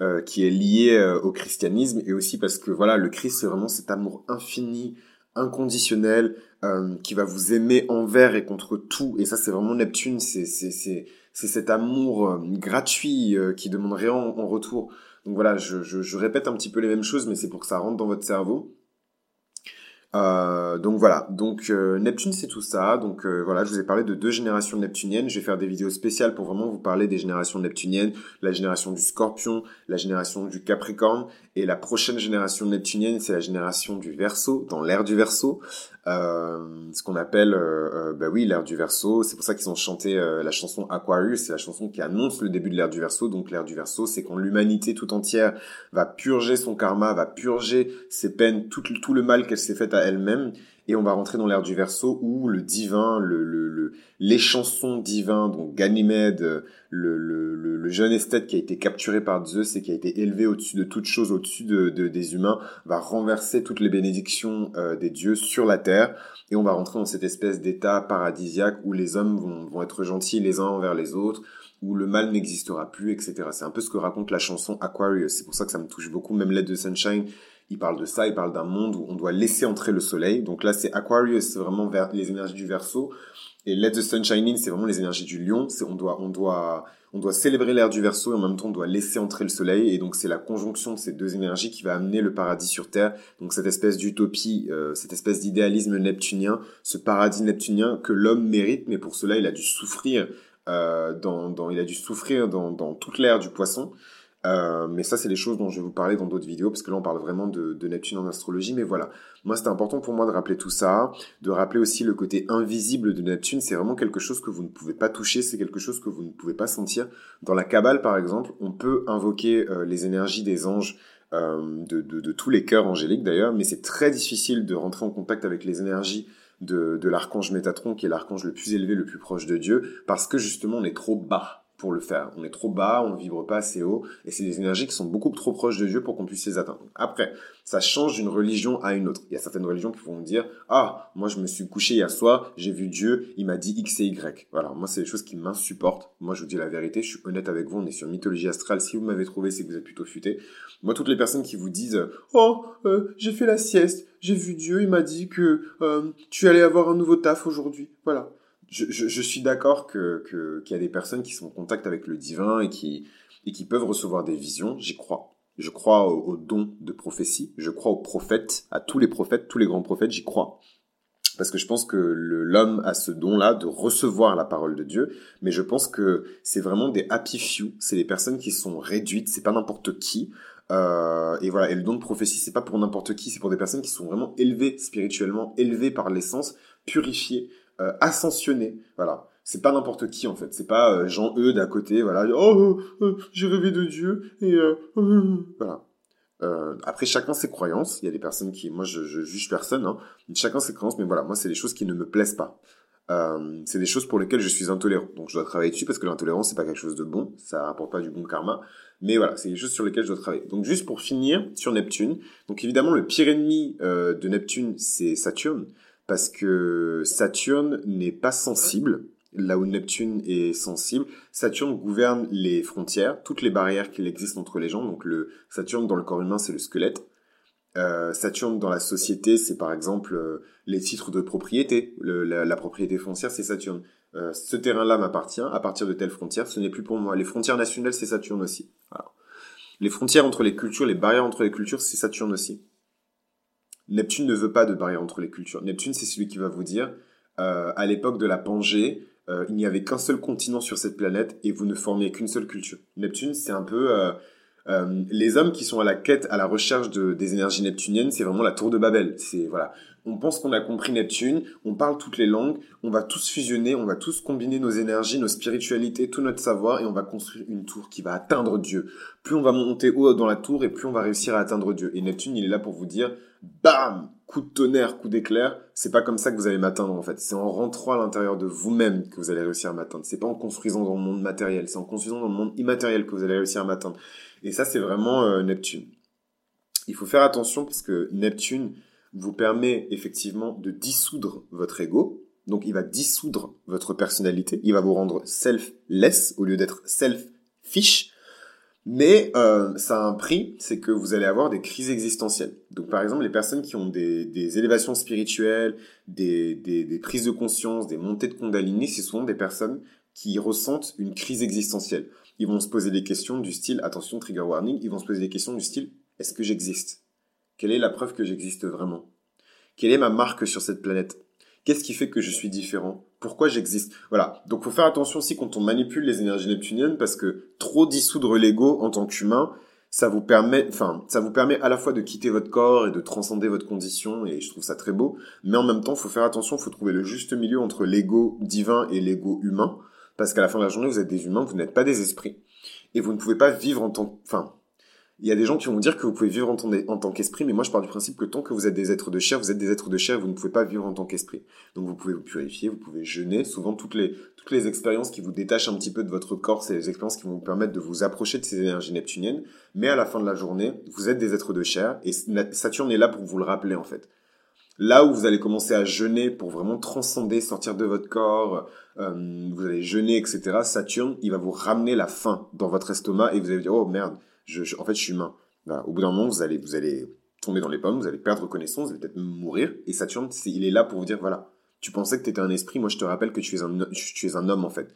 euh, qui est lié euh, au christianisme et aussi parce que voilà le Christ c'est vraiment cet amour infini inconditionnel euh, qui va vous aimer envers et contre tout. Et ça c'est vraiment Neptune c'est c'est c'est c'est cet amour euh, gratuit euh, qui demande rien en, en, retour. Donc voilà je, je, je répète un petit peu les mêmes choses mais c'est pour que ça rentre dans votre cerveau euh, donc voilà, donc euh, Neptune c'est tout ça. Donc euh, voilà, je vous ai parlé de deux générations neptuniennes. Je vais faire des vidéos spéciales pour vraiment vous parler des générations neptuniennes, la génération du Scorpion, la génération du Capricorne, et la prochaine génération neptunienne c'est la génération du Verseau, dans l'ère du Verseau. Euh, ce qu'on appelle, euh, euh, bah oui, l'ère du Verseau. C'est pour ça qu'ils ont chanté la chanson Aquarius, c'est la chanson qui annonce le début de l'ère du Verseau. Donc l'ère du Verseau, c'est quand l'humanité tout entière va purger son karma, va purger ses peines, tout, tout le mal qu'elle s'est fait à elle-même. Et on va rentrer dans l'ère du verso où le divin, le, le, les chansons divins, donc Ganymède, le, le, jeune esthète qui a été capturé par Zeus et qui a été élevé au-dessus de toute chose, au-dessus de, des humains, va renverser toutes les bénédictions euh, des dieux sur la terre. Et on va rentrer dans cette espèce d'état paradisiaque où les hommes vont, vont être gentils les uns envers les autres, où le mal n'existera plus, etc. C'est un peu ce que raconte la chanson Aquarius. C'est pour ça que ça me touche beaucoup. Même Let the Sunshine, il parle de ça, il parle d'un monde où on doit laisser entrer le soleil. Donc là, c'est Aquarius, c'est vraiment les énergies du Verseau. Et Let the Sunshine In, c'est vraiment les énergies du lion. On doit, on doit, on doit célébrer l'ère du Verseau et en même temps on doit laisser entrer le soleil. Et donc c'est la conjonction de ces deux énergies qui va amener le paradis sur Terre. Donc cette espèce d'utopie, euh, cette espèce d'idéalisme neptunien, ce paradis neptunien que l'homme mérite, mais pour cela il a dû souffrir. Euh, dans, dans, il a dû souffrir dans, dans toute l'ère du poisson. Euh, mais ça, c'est des choses dont je vais vous parler dans d'autres vidéos, parce que là, on parle vraiment de, de Neptune en astrologie. Mais voilà, moi, c'était important pour moi de rappeler tout ça, de rappeler aussi le côté invisible de Neptune. C'est vraiment quelque chose que vous ne pouvez pas toucher, c'est quelque chose que vous ne pouvez pas sentir. Dans la Kabbale, par exemple, on peut invoquer euh, les énergies des anges, euh, de, de, de, tous les cœurs angéliques d'ailleurs, mais c'est très difficile de rentrer en contact avec les énergies de, de l'archange Métatron, qui est l'archange le plus élevé, le plus proche de Dieu, parce que justement, on est trop bas le faire. On est trop bas, on vibre pas assez haut, et c'est des énergies qui sont beaucoup trop proches de Dieu pour qu'on puisse les atteindre. Après, ça change d'une religion à une autre. Il y a certaines religions qui vont dire, ah, moi je me suis couché hier soir, j'ai vu Dieu, il m'a dit X et Y. Voilà, moi c'est des choses qui m'insupportent. Moi je vous dis la vérité, je suis honnête avec vous, on est sur mythologie astrale. Si vous m'avez trouvé, c'est que vous êtes plutôt futé. Moi, toutes les personnes qui vous disent, oh, euh, j'ai fait la sieste, j'ai vu Dieu, il m'a dit que euh, tu allais avoir un nouveau taf aujourd'hui. Voilà je, suis d'accord qu'il y a des personnes qui sont en contact avec le divin et qui et qui peuvent recevoir des visions. J'y crois. Je crois aux, dons de prophétie. Je crois aux prophètes, à tous les prophètes, tous les grands prophètes. J'y crois parce que je pense que l'homme a ce don-là de recevoir la parole de Dieu, mais je pense que c'est vraiment des happy few, c'est des personnes qui sont réduites, c'est pas n'importe qui. Euh, et voilà, et le don de prophétie, c'est pas pour n'importe qui, c'est pour des personnes qui sont vraiment élevées spirituellement, élevées par l'essence, purifiées, euh, ascensionné. Voilà. C'est pas n'importe qui en fait. C'est pas euh, Jean E d'à côté. Voilà. Oh, euh, j'ai rêvé de Dieu et voilà. après, chacun ses croyances. Il y a des personnes qui, moi, je, je juge personne. Hein. Chacun ses croyances, mais voilà, moi, c'est des choses qui ne me plaisent pas. c'est des choses pour lesquelles je suis intolérant. Donc, je dois travailler dessus parce que l'intolérance, c'est pas quelque chose de bon. Ça rapporte pas du bon karma. Mais voilà, c'est des choses sur lesquelles je dois travailler. Donc, juste pour finir sur Neptune. Donc, évidemment, le pire ennemi de Neptune, c'est Saturne parce que Saturne n'est pas sensible, là où Neptune est sensible. Saturne gouverne les frontières, toutes les barrières qu'il existe entre les gens. Donc le Saturne dans le corps humain, c'est le squelette. Euh, Saturne dans la société, c'est par exemple euh, les titres de propriété. la, propriété foncière, c'est Saturne. Euh, ce terrain-là m'appartient à partir de telle frontière, ce n'est plus pour moi. Les frontières nationales, c'est Saturne aussi. Les frontières entre les cultures, les barrières entre les cultures, c'est Saturne aussi. Neptune ne veut pas de barrière entre les cultures. Neptune, c'est celui qui va vous dire, euh, à l'époque de la Pangée, euh, il n'y avait qu'un seul continent sur cette planète et vous ne formiez qu'une seule culture. Neptune, c'est un peu euh, les hommes qui sont à la quête, à la recherche de, des énergies neptuniennes. C'est vraiment la tour de Babel. C'est voilà, on pense qu'on a compris Neptune, on parle toutes les langues, on va tous fusionner, on va tous combiner nos énergies, nos spiritualités, tout notre savoir et on va construire une tour qui va atteindre Dieu. Plus on va monter haut dans la tour et plus on va réussir à atteindre Dieu. Et Neptune, il est là pour vous dire bam, coup de tonnerre, coup d'éclair, c'est pas comme ça que vous allez m'atteindre en fait. C'est en rentrant à l'intérieur de vous-même que vous allez réussir à m'atteindre. C'est pas en construisant dans le monde matériel, c'est en construisant dans le monde immatériel que vous allez réussir à m'atteindre. Et ça, c'est vraiment euh, Neptune. Il faut faire attention parce que Neptune vous permet effectivement de dissoudre votre ego. Donc, il va dissoudre votre personnalité. Il va vous rendre self-less au lieu d'être self-fish. Mais euh, ça a un prix, c'est que vous allez avoir des crises existentielles. Donc par exemple, les personnes qui ont des, élévations spirituelles, des, des, des, prises de conscience, des montées de Kundalini, ce sont des personnes qui ressentent une crise existentielle. Ils vont se poser des questions du style, attention, trigger warning, ils vont se poser des questions du style, est-ce que j'existe? Quelle est la preuve que j'existe vraiment? Quelle est ma marque sur cette planète? Qu'est-ce qui fait que je suis différent? Pourquoi j'existe? Voilà. Donc, faut faire attention aussi quand on manipule les énergies neptuniennes parce que trop dissoudre l'ego en tant qu'humain, ça vous permet, enfin, ça vous permet à la fois de quitter votre corps et de transcender votre condition, et je trouve ça très beau. Mais en même temps, faut faire attention, faut trouver le juste milieu entre l'ego divin et l'ego humain, parce qu'à la fin de la journée, vous êtes des humains, vous n'êtes pas des esprits, et vous ne pouvez pas vivre en tant, enfin, Il y a des gens qui vont dire que vous pouvez vivre en, tant qu'esprit, mais moi je pars du principe que tant que vous êtes des êtres de chair, vous êtes des êtres de chair, vous ne pouvez pas vivre en tant qu'esprit. Donc vous pouvez vous purifier, vous pouvez jeûner. Souvent toutes les toutes les expériences qui vous détachent un petit peu de votre corps, c'est les expériences qui vont vous permettre de vous approcher de ces énergies neptuniennes. Mais à la fin de la journée, vous êtes des êtres de chair et Saturne est là pour vous le rappeler en fait. Là où vous allez commencer à jeûner pour vraiment transcender, sortir de votre corps, euh, vous allez jeûner, etc. Saturne, il va vous ramener la faim dans votre estomac et vous allez vous dire oh merde je, en fait, je suis humain. Au bout d'un moment, vous allez, vous allez tomber dans les pommes, vous allez perdre connaissance, vous allez peut-être mourir. Et Saturne, il est là pour vous dire, voilà, tu pensais que tu étais un esprit, moi je te rappelle que tu es un, tu es un homme en fait.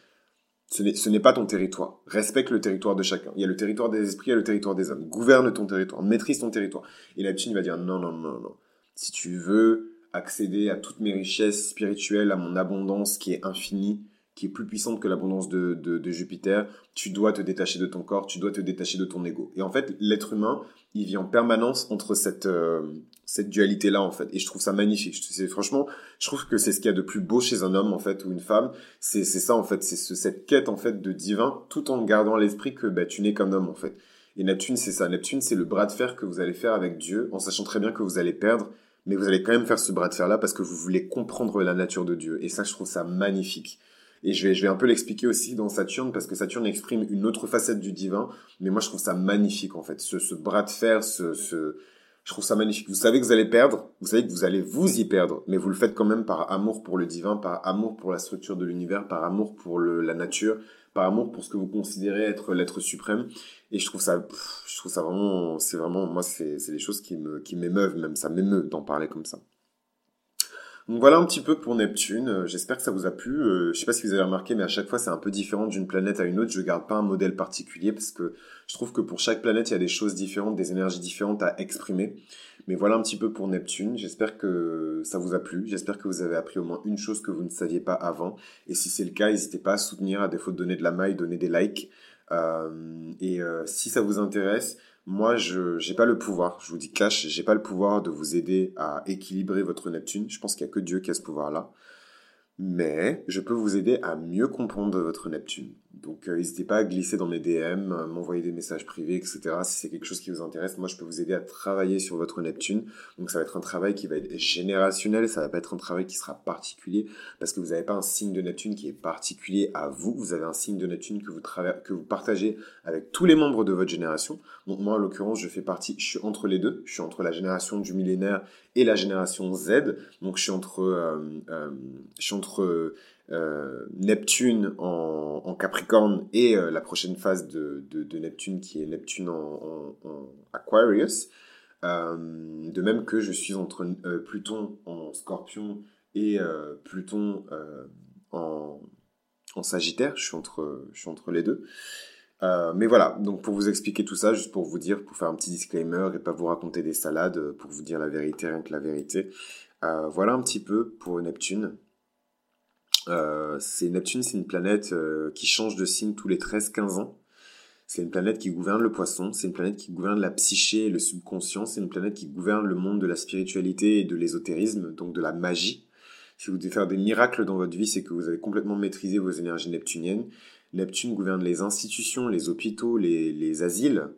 Ce n'est pas ton territoire. Respecte le territoire de chacun. Il y a le territoire des esprits, il y a le territoire des hommes. Gouverne ton territoire, maîtrise ton territoire. Et Neptune va dire, non, non, non, non. Si tu veux accéder à toutes mes richesses spirituelles, à mon abondance qui est infinie, qui est plus puissante que l'abondance de, Jupiter, tu dois te détacher de ton corps, tu dois te détacher de ton ego. Et en fait, l'être humain, il vit en permanence entre cette, euh, cette dualité-là, en fait. Et je trouve ça magnifique. Franchement, je trouve que c'est ce qu'il y a de plus beau chez un homme, en fait, ou une femme. C'est, ça, en fait. C'est cette quête, en fait, de divin, tout en gardant l'esprit que bah, tu n'es qu'un homme, en fait. Et Neptune, c'est ça. Neptune, c'est le bras de fer que vous allez faire avec Dieu, en sachant très bien que vous allez perdre, mais vous allez quand même faire ce bras de fer-là parce que vous voulez comprendre la nature de Dieu. Et ça, je trouve ça magnifique. Et je vais, je vais un peu l'expliquer aussi dans Saturne, parce que Saturne exprime une autre facette du divin. Mais moi, je trouve ça magnifique, en fait. Ce, ce bras de fer, ce, ce, je trouve ça magnifique. Vous savez que vous allez perdre, vous savez que vous allez vous y perdre, mais vous le faites quand même par amour pour le divin, par amour pour la structure de l'univers, par amour pour le, la nature, par amour pour ce que vous considérez être l'être suprême. Et je trouve ça, je trouve ça vraiment, c'est vraiment, moi, c'est, c'est des choses qui qui m'émeuvent, même ça m'émeut d'en parler comme ça. Donc voilà un petit peu pour Neptune. Euh, j'espère que ça vous a plu. Euh, je sais pas si vous avez remarqué, mais à chaque fois c'est un peu différent d'une planète à une autre. Je garde pas un modèle particulier parce que je trouve que pour chaque planète il y a des choses différentes, des énergies différentes à exprimer. Mais voilà un petit peu pour Neptune. J'espère que ça vous a plu. J'espère que vous avez appris au moins une chose que vous ne saviez pas avant. Et si c'est le cas, n'hésitez pas à soutenir, à défaut de donner de la maille, donner des likes. Euh, et si ça vous intéresse, moi, je n'ai pas le pouvoir, je vous dis cash, j'ai pas le pouvoir de vous aider à équilibrer votre Neptune. Je pense qu'il n'y a que Dieu qui a ce pouvoir-là. Mais je peux vous aider à mieux comprendre votre Neptune. Donc euh, n'hésitez pas à glisser dans mes DM, euh, m'envoyer des messages privés, etc. Si c'est quelque chose qui vous intéresse, moi je peux vous aider à travailler sur votre Neptune. Donc ça va être un travail qui va être générationnel, ça va pas être un travail qui sera particulier, parce que vous n'avez pas un signe de Neptune qui est particulier à vous, vous avez un signe de Neptune que vous, que vous partagez avec tous les membres de votre génération. Donc moi en l'occurrence je fais partie, je suis entre les deux, je suis entre la génération du millénaire et la génération Z. Donc je suis entre, euh, je suis entre euh, Neptune en, Capricorne et euh, la prochaine phase de, Neptune qui est Neptune en, Aquarius. Euh, de même que je suis entre Pluton en Scorpion et Pluton en, Sagittaire. Je suis entre, je suis entre les deux. mais voilà, donc pour vous expliquer tout ça, juste pour vous dire, pour faire un petit disclaimer et pas vous raconter des salades, pour vous dire la vérité, rien que la vérité. voilà un petit peu pour Neptune. Euh, c'est Neptune, c'est une planète euh, qui change de signe tous les 13-15 ans. C'est une planète qui gouverne le poisson, c'est une planète qui gouverne la psyché et le subconscient, c'est une planète qui gouverne le monde de la spiritualité et de l'ésotérisme, donc de la magie. Si vous devez faire des miracles dans votre vie, c'est que vous avez complètement maîtrisé vos énergies neptuniennes. Neptune gouverne les institutions, les hôpitaux, les, asiles,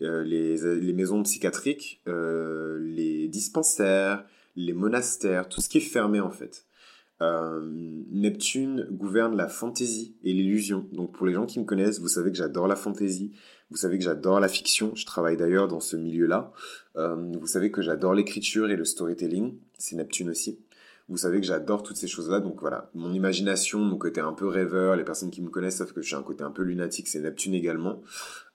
euh, les, maisons psychiatriques, les dispensaires, les monastères, tout ce qui est fermé en fait. Euh, Neptune gouverne la fantaisie et l'illusion. Donc pour les gens qui me connaissent, vous savez que j'adore la fantaisie, vous savez que j'adore la fiction, je travaille d'ailleurs dans ce milieu-là. Euh, vous savez que j'adore l'écriture et le storytelling, c'est Neptune aussi. Vous savez que j'adore toutes ces choses-là, donc voilà, mon imagination, mon côté un peu rêveur, les personnes qui me connaissent savent que j'ai un côté un peu lunatique, c'est Neptune également.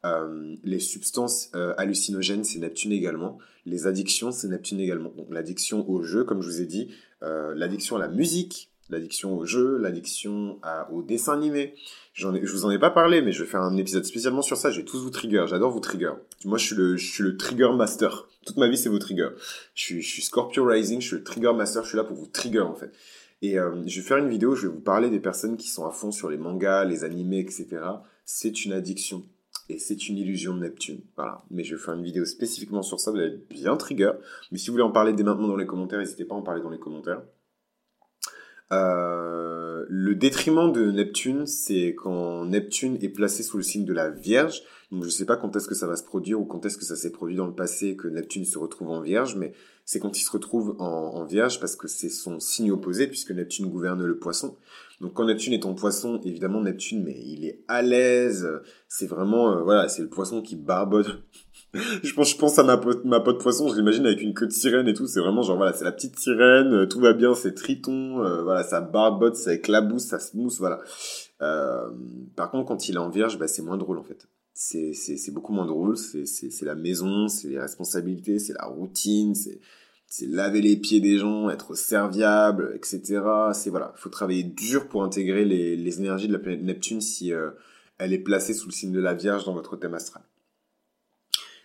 Euh, les substances hallucinogènes, c'est Neptune également. Les addictions, c'est Neptune également. Donc l'addiction au jeu, comme je vous ai dit, euh, l'addiction à la musique, l'addiction au jeu, l'addiction au dessin animé. J'en ai, je vous en ai pas parlé, mais je vais faire un épisode spécialement sur ça. Je vais tous vous trigger. J'adore vous trigger. Moi, je suis le, je suis le trigger master. Toute ma vie, c'est vos triggers. Je suis, je suis Scorpio Rising. Je suis le trigger master. Je suis là pour vous trigger, en fait. Et euh, je vais faire une vidéo. Je vais vous parler des personnes qui sont à fond sur les mangas, les animés, etc. C'est une addiction. Et c'est une illusion de Neptune. Voilà. Mais je vais faire une vidéo spécifiquement sur ça. Vous allez être bien trigger. Mais si vous voulez en parler dès maintenant dans les commentaires, n'hésitez pas à en parler dans les commentaires. Euh, le détriment de Neptune, c'est quand Neptune est placé sous le signe de la Vierge. Donc je sais pas quand est-ce que ça va se produire ou quand est-ce que ça s'est produit dans le passé que Neptune se retrouve en Vierge, mais c'est quand il se retrouve en, en Vierge parce que c'est son signe opposé puisque Neptune gouverne le Poisson. Donc quand Neptune est en Poisson, évidemment Neptune, mais il est à l'aise. C'est vraiment euh, voilà, c'est le Poisson qui barbote je pense, je pense à ma pote, ma pote poisson, je l'imagine avec une queue de sirène et tout. C'est vraiment genre, voilà, c'est la petite sirène, euh, tout va bien, c'est triton, euh, voilà, ça barbote, ça éclabousse, ça se mousse, voilà. Euh, par contre, quand il est en vierge, bah, c'est moins drôle, en fait. C'est, c'est, beaucoup moins drôle, c'est, c'est, c'est la maison, c'est les responsabilités, c'est la routine, c'est, c'est laver les pieds des gens, être serviable, etc. C'est, voilà, il faut travailler dur pour intégrer les, les énergies de la planète Neptune si elle est placée sous le signe de la Vierge dans votre thème astral.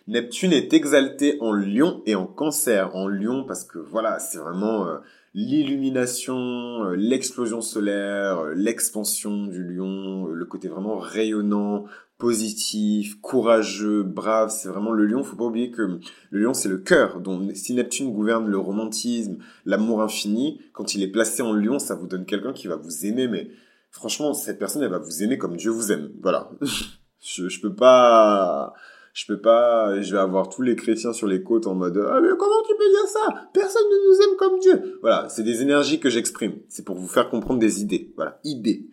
Neptune est exalté en lion et en cancer. En lion parce que voilà, c'est vraiment euh, l'illumination, euh, l'explosion solaire, euh, l'expansion du lion, le côté vraiment rayonnant, positif, courageux, brave. C'est vraiment le lion. Faut pas oublier que le lion, c'est le cœur. Donc, si Neptune gouverne le romantisme, l'amour infini, quand il est placé en lion, ça vous donne quelqu'un qui va vous aimer. Mais franchement, cette personne, elle va vous aimer comme Dieu vous aime. Voilà. je, je peux pas je peux pas, je vais avoir tous les chrétiens sur les côtes en mode ah mais comment tu peux dire ça? Personne ne nous aime comme Dieu. Voilà, c'est des énergies que j'exprime. C'est pour vous faire comprendre des idées. Voilà, idées.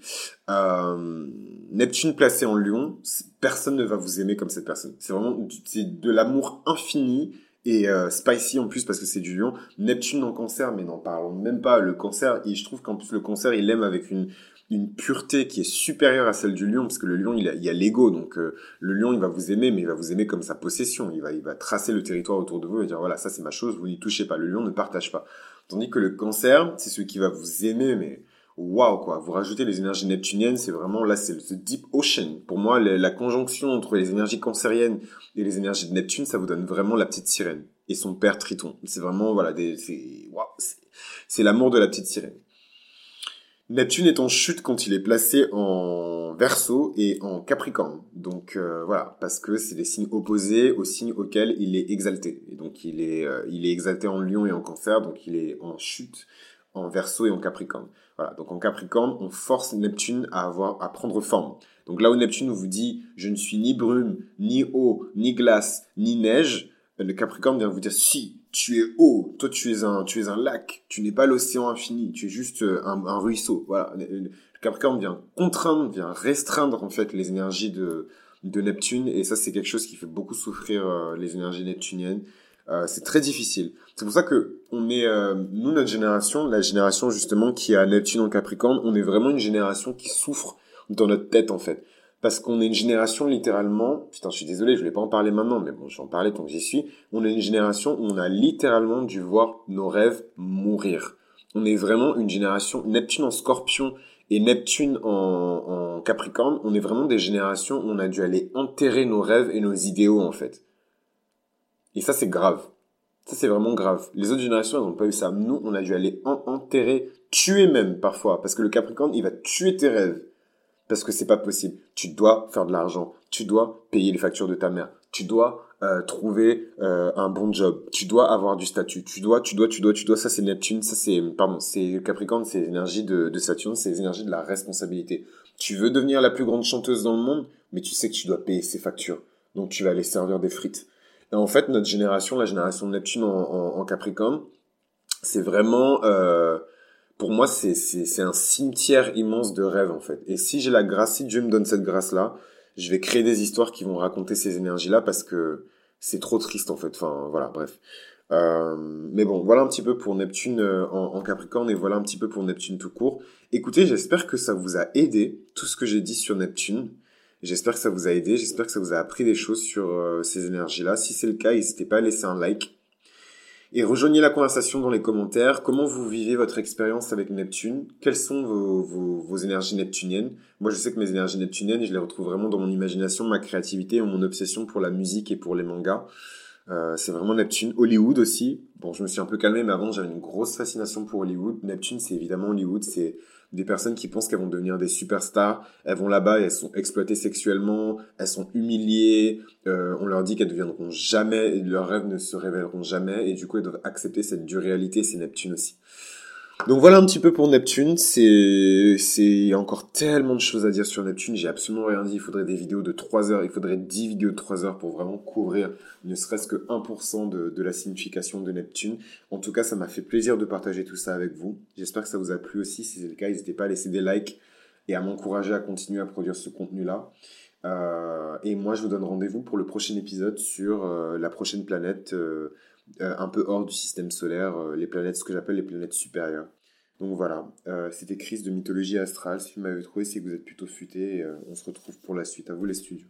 Euh, Neptune placé en Lion, personne ne va vous aimer comme cette personne. C'est vraiment c'est de l'amour infini et euh, spicy en plus parce que c'est du lion. Neptune en cancer, mais n'en parlons même pas. Le cancer, je trouve qu'en plus le cancer, il aime avec une une pureté qui est supérieure à celle du lion, parce que le lion, il, a, y a l'ego, donc euh, le lion, il va vous aimer, mais il va vous aimer comme sa possession. Il va, il va tracer le territoire autour de vous et dire voilà, ça c'est ma chose, vous n'y touchez pas. Le lion ne partage pas. Tandis que le cancer, c'est celui qui va vous aimer, mais waouh quoi. Vous rajoutez les énergies neptuniennes, c'est vraiment là, c'est le deep ocean. Pour moi, la, conjonction entre les énergies cancériennes et les énergies de Neptune, ça vous donne vraiment la petite sirène et son père Triton. C'est vraiment voilà, des, c'est waouh, c'est l'amour de la petite sirène. Neptune est en chute quand il est placé en Verseau et en Capricorne. Donc euh, voilà, parce que c'est des signes opposés aux signes auxquels il est exalté. Et donc il est, euh, il est exalté en Lion et en Cancer, donc il est en chute en Verseau et en Capricorne. Voilà, donc en Capricorne, on force Neptune à avoir, à prendre forme. Donc là où Neptune vous dit, je ne suis ni brume, ni eau, ni glace, ni neige, le Capricorne vient vous dire, si, tu es haut, toi tu es un, tu es un lac, tu n'es pas l'océan infini, tu es juste euh, un, ruisseau. Voilà, le Capricorne vient contraindre, vient restreindre en fait les énergies de, de Neptune, et ça c'est quelque chose qui fait beaucoup souffrir euh, les énergies neptuniennes. Euh, c'est très difficile. C'est pour ça que on est, nous notre génération, la génération justement qui a Neptune en Capricorne, on est vraiment une génération qui souffre dans notre tête en fait parce qu'on est une génération littéralement, putain je suis désolé, je voulais pas en parler maintenant, mais bon je vais en parler tant que j'y suis, on est une génération où on a littéralement dû voir nos rêves mourir. On est vraiment une génération, Neptune en scorpion et Neptune en, en capricorne, on est vraiment des générations où on a dû aller enterrer nos rêves et nos idéaux en fait. Et ça c'est grave. Ça, c'est vraiment grave. Les autres générations, elles n'ont pas eu ça. Nous, on a dû aller enterrer, tuer même parfois. Parce que le Capricorne, il va tuer tes rêves parce que c'est pas possible. Tu dois faire de l'argent, tu dois payer les factures de ta mère, tu dois euh, trouver euh, un bon job, tu dois avoir du statut, tu dois, tu dois, tu dois, tu dois. Ça c'est Neptune, ça c'est pardon, c'est Capricorne, c'est l'énergie de, de Saturne, c'est les énergies de la responsabilité. Tu veux devenir la plus grande chanteuse dans le monde, mais tu sais que tu dois payer ses factures, donc tu vas aller servir des frites. En fait, notre génération, la génération de Neptune en, en, en Capricorne, c'est vraiment euh, pour moi, c'est un cimetière immense de rêves, en fait. Et si j'ai la grâce, si Dieu me donne cette grâce-là, je vais créer des histoires qui vont raconter ces énergies-là parce que c'est trop triste, en fait. Enfin, voilà, bref. Euh, mais bon, voilà un petit peu pour Neptune euh, en, en, Capricorne et voilà un petit peu pour Neptune tout court. Écoutez, j'espère que ça vous a aidé, tout ce que j'ai dit sur Neptune. J'espère que ça vous a aidé, j'espère que ça vous a appris des choses sur euh, ces énergies-là. Si c'est le cas, n'hésitez pas à laisser un like et rejoignez la conversation dans les commentaires. Comment vous vivez votre expérience avec Neptune? Quelles sont vos, vos, énergies neptuniennes? Moi, je sais que mes énergies neptuniennes, je les retrouve vraiment dans mon imagination, ma créativité mon obsession pour la musique et pour les mangas. Euh, c'est vraiment Neptune. Hollywood aussi. Bon, je me suis un peu calmé, mais avant, j'avais une grosse fascination pour Hollywood. Neptune, c'est évidemment Hollywood. C'est des personnes qui pensent qu'elles vont devenir des superstars. Elles vont là-bas et elles sont exploitées sexuellement, elles sont humiliées. Euh, on leur dit qu'elles deviendront jamais, leurs rêves ne se révéleront jamais. Et du coup, elles doivent accepter cette dure réalité. C'est Neptune aussi. Donc voilà un petit peu pour Neptune. C'est, c'est encore tellement de choses à dire sur Neptune. J'ai absolument rien dit. Il faudrait des vidéos de 3 heures. Il faudrait 10 vidéos de 3 heures pour vraiment couvrir ne serait-ce que 1% de, de la signification de Neptune. En tout cas, ça m'a fait plaisir de partager tout ça avec vous. J'espère que ça vous a plu aussi. Si c'est le cas, n'hésitez pas à laisser des likes et à m'encourager à continuer à produire ce contenu-là. Euh, et moi, je vous donne rendez-vous pour le prochain épisode sur euh, la prochaine planète. Euh, un peu hors du système solaire, euh, les planètes, ce que j'appelle les planètes supérieures. Donc voilà, euh, c'était Chris de Mythologie Astrale. Si vous m'avez trouvé, c'est que vous êtes plutôt futé. On se retrouve pour la suite. À vous les studios.